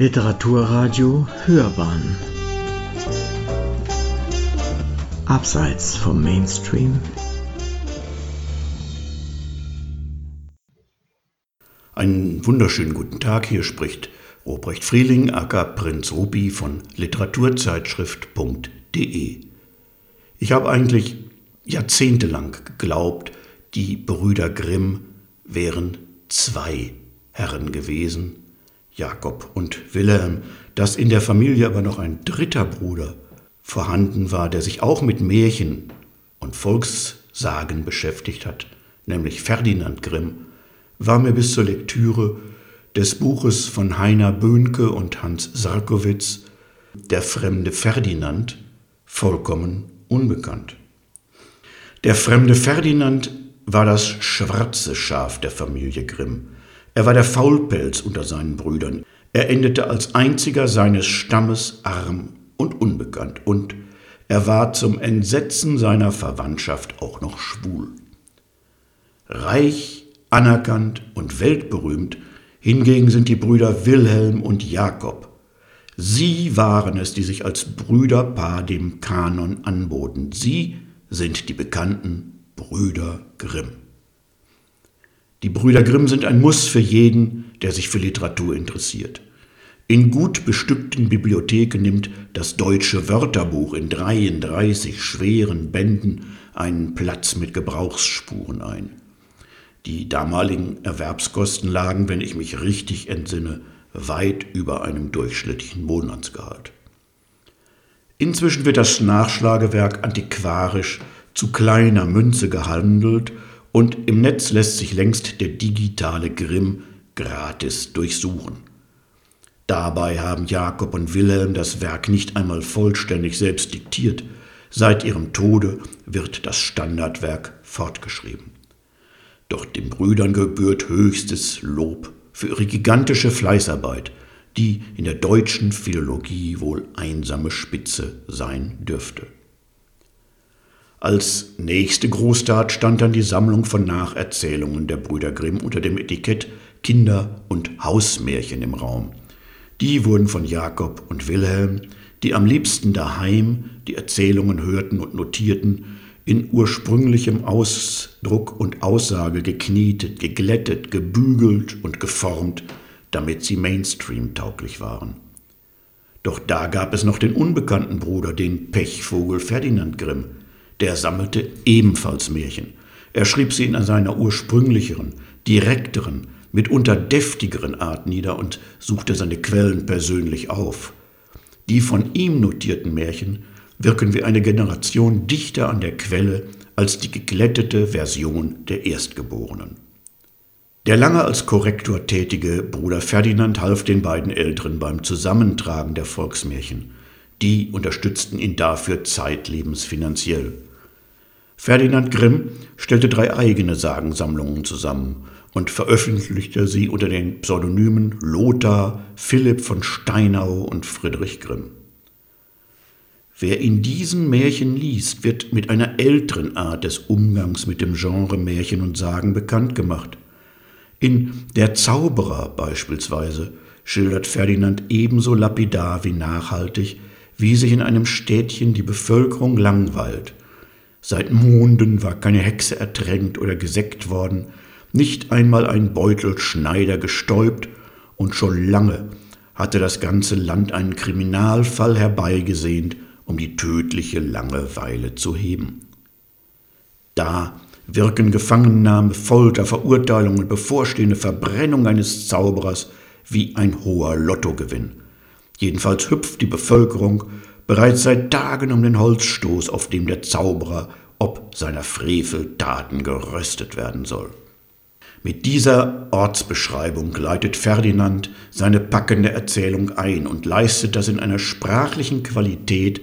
Literaturradio Hörbahn. Abseits vom Mainstream. Einen wunderschönen guten Tag, hier spricht Robrecht Frieling, aka Prinz Rupi von Literaturzeitschrift.de. Ich habe eigentlich jahrzehntelang geglaubt, die Brüder Grimm wären zwei Herren gewesen, Jakob und Wilhelm, dass in der Familie aber noch ein dritter Bruder vorhanden war, der sich auch mit Märchen und Volkssagen beschäftigt hat, nämlich Ferdinand Grimm, war mir bis zur Lektüre des Buches von Heiner Böhnke und Hans Sarkowitz Der fremde Ferdinand vollkommen unbekannt. Der fremde Ferdinand war das schwarze Schaf der Familie Grimm. Er war der Faulpelz unter seinen Brüdern. Er endete als einziger seines Stammes arm und unbekannt und er war zum Entsetzen seiner Verwandtschaft auch noch schwul. Reich, anerkannt und weltberühmt hingegen sind die Brüder Wilhelm und Jakob. Sie waren es, die sich als Brüderpaar dem Kanon anboten. Sie sind die bekannten Brüder Grimm. Die Brüder Grimm sind ein Muss für jeden, der sich für Literatur interessiert. In gut bestückten Bibliotheken nimmt das deutsche Wörterbuch in 33 schweren Bänden einen Platz mit Gebrauchsspuren ein. Die damaligen Erwerbskosten lagen, wenn ich mich richtig entsinne, weit über einem durchschnittlichen Monatsgehalt. Inzwischen wird das Nachschlagewerk antiquarisch zu kleiner Münze gehandelt und im Netz lässt sich längst der digitale Grimm gratis durchsuchen. Dabei haben Jakob und Wilhelm das Werk nicht einmal vollständig selbst diktiert. Seit ihrem Tode wird das Standardwerk fortgeschrieben. Doch den Brüdern gebührt höchstes Lob für ihre gigantische Fleißarbeit, die in der deutschen Philologie wohl einsame Spitze sein dürfte. Als nächste Großtat stand dann die Sammlung von Nacherzählungen der Brüder Grimm unter dem Etikett Kinder- und Hausmärchen im Raum. Die wurden von Jakob und Wilhelm, die am liebsten daheim die Erzählungen hörten und notierten, in ursprünglichem Ausdruck und Aussage geknietet, geglättet, gebügelt und geformt, damit sie Mainstream-tauglich waren. Doch da gab es noch den unbekannten Bruder, den Pechvogel Ferdinand Grimm, der sammelte ebenfalls Märchen. Er schrieb sie in seiner ursprünglicheren, direkteren, mitunter deftigeren Art nieder und suchte seine Quellen persönlich auf. Die von ihm notierten Märchen wirken wie eine Generation dichter an der Quelle als die geglättete Version der Erstgeborenen. Der lange als Korrektor tätige Bruder Ferdinand half den beiden Älteren beim Zusammentragen der Volksmärchen. Die unterstützten ihn dafür zeitlebens finanziell. Ferdinand Grimm stellte drei eigene Sagensammlungen zusammen und veröffentlichte sie unter den Pseudonymen Lothar, Philipp von Steinau und Friedrich Grimm. Wer in diesen Märchen liest, wird mit einer älteren Art des Umgangs mit dem Genre Märchen und Sagen bekannt gemacht. In Der Zauberer beispielsweise schildert Ferdinand ebenso lapidar wie nachhaltig, wie sich in einem Städtchen die Bevölkerung langweilt Seit Monden war keine Hexe ertränkt oder gesägt worden, nicht einmal ein Beutel Schneider gestäubt, und schon lange hatte das ganze Land einen Kriminalfall herbeigesehnt, um die tödliche Langeweile zu heben. Da wirken Gefangennahme, Folter, Verurteilung und bevorstehende Verbrennung eines Zauberers wie ein hoher Lottogewinn. Jedenfalls hüpft die Bevölkerung bereits seit Tagen um den Holzstoß, auf dem der Zauberer ob seiner Freveltaten geröstet werden soll. Mit dieser Ortsbeschreibung leitet Ferdinand seine packende Erzählung ein und leistet das in einer sprachlichen Qualität,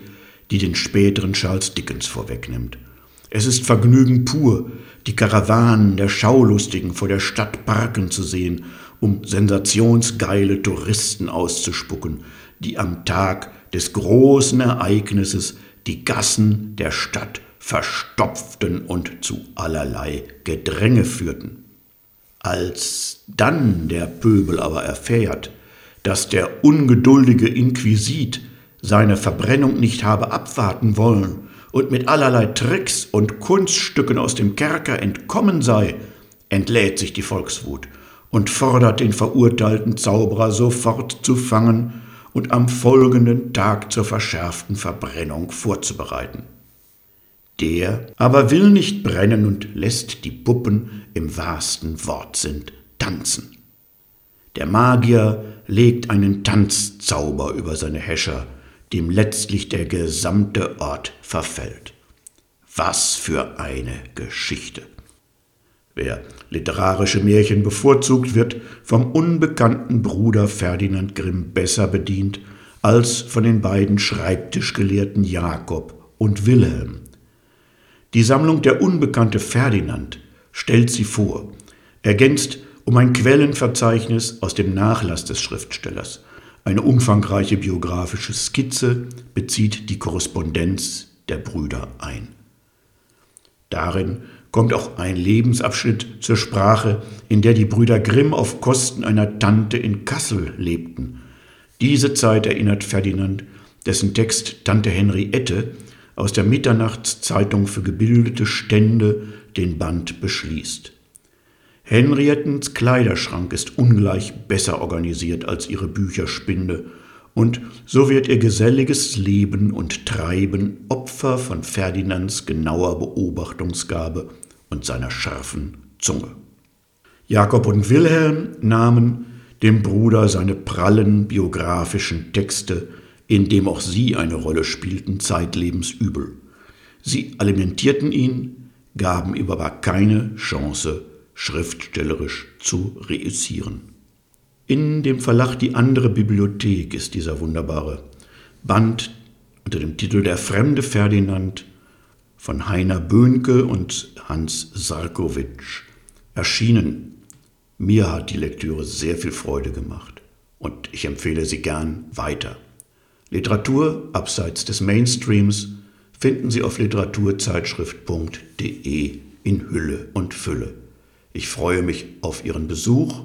die den späteren Charles Dickens vorwegnimmt. Es ist Vergnügen pur, die Karawanen der Schaulustigen vor der Stadt parken zu sehen, um sensationsgeile Touristen auszuspucken, die am Tag des großen Ereignisses die Gassen der Stadt verstopften und zu allerlei Gedränge führten. Als dann der Pöbel aber erfährt, dass der ungeduldige Inquisit seine Verbrennung nicht habe abwarten wollen und mit allerlei Tricks und Kunststücken aus dem Kerker entkommen sei, entlädt sich die Volkswut und fordert den verurteilten Zauberer sofort zu fangen und am folgenden Tag zur verschärften Verbrennung vorzubereiten. Der aber will nicht brennen und lässt die Puppen im wahrsten Wortsinn tanzen. Der Magier legt einen Tanzzauber über seine Häscher, dem letztlich der gesamte Ort verfällt. Was für eine Geschichte! Wer literarische Märchen bevorzugt, wird vom unbekannten Bruder Ferdinand Grimm besser bedient als von den beiden Schreibtischgelehrten Jakob und Wilhelm. Die Sammlung Der unbekannte Ferdinand stellt sie vor, ergänzt um ein Quellenverzeichnis aus dem Nachlass des Schriftstellers. Eine umfangreiche biografische Skizze bezieht die Korrespondenz der Brüder ein. Darin kommt auch ein Lebensabschnitt zur Sprache, in der die Brüder Grimm auf Kosten einer Tante in Kassel lebten. Diese Zeit erinnert Ferdinand, dessen Text Tante Henriette aus der Mitternachtszeitung für gebildete Stände den Band beschließt. Henriettens Kleiderschrank ist ungleich besser organisiert als ihre Bücherspinde, und so wird ihr geselliges Leben und Treiben Opfer von Ferdinands genauer Beobachtungsgabe und seiner scharfen Zunge. Jakob und Wilhelm nahmen dem Bruder seine prallen biografischen Texte, in dem auch sie eine Rolle spielten, zeitlebens übel. Sie alimentierten ihn, gaben ihm aber keine Chance, schriftstellerisch zu reüssieren. In dem Verlag Die andere Bibliothek ist dieser wunderbare Band unter dem Titel Der fremde Ferdinand von Heiner Böhnke und Hans Sarkowitsch erschienen. Mir hat die Lektüre sehr viel Freude gemacht und ich empfehle sie gern weiter. Literatur abseits des Mainstreams finden Sie auf literaturzeitschrift.de in Hülle und Fülle. Ich freue mich auf Ihren Besuch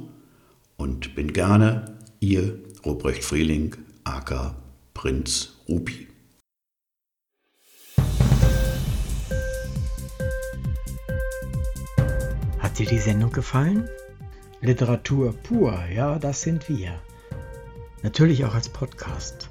und bin gerne Ihr Ruprecht Frieling, aka Prinz Rupi. Hat dir die Sendung gefallen? Literatur pur, ja, das sind wir. Natürlich auch als Podcast.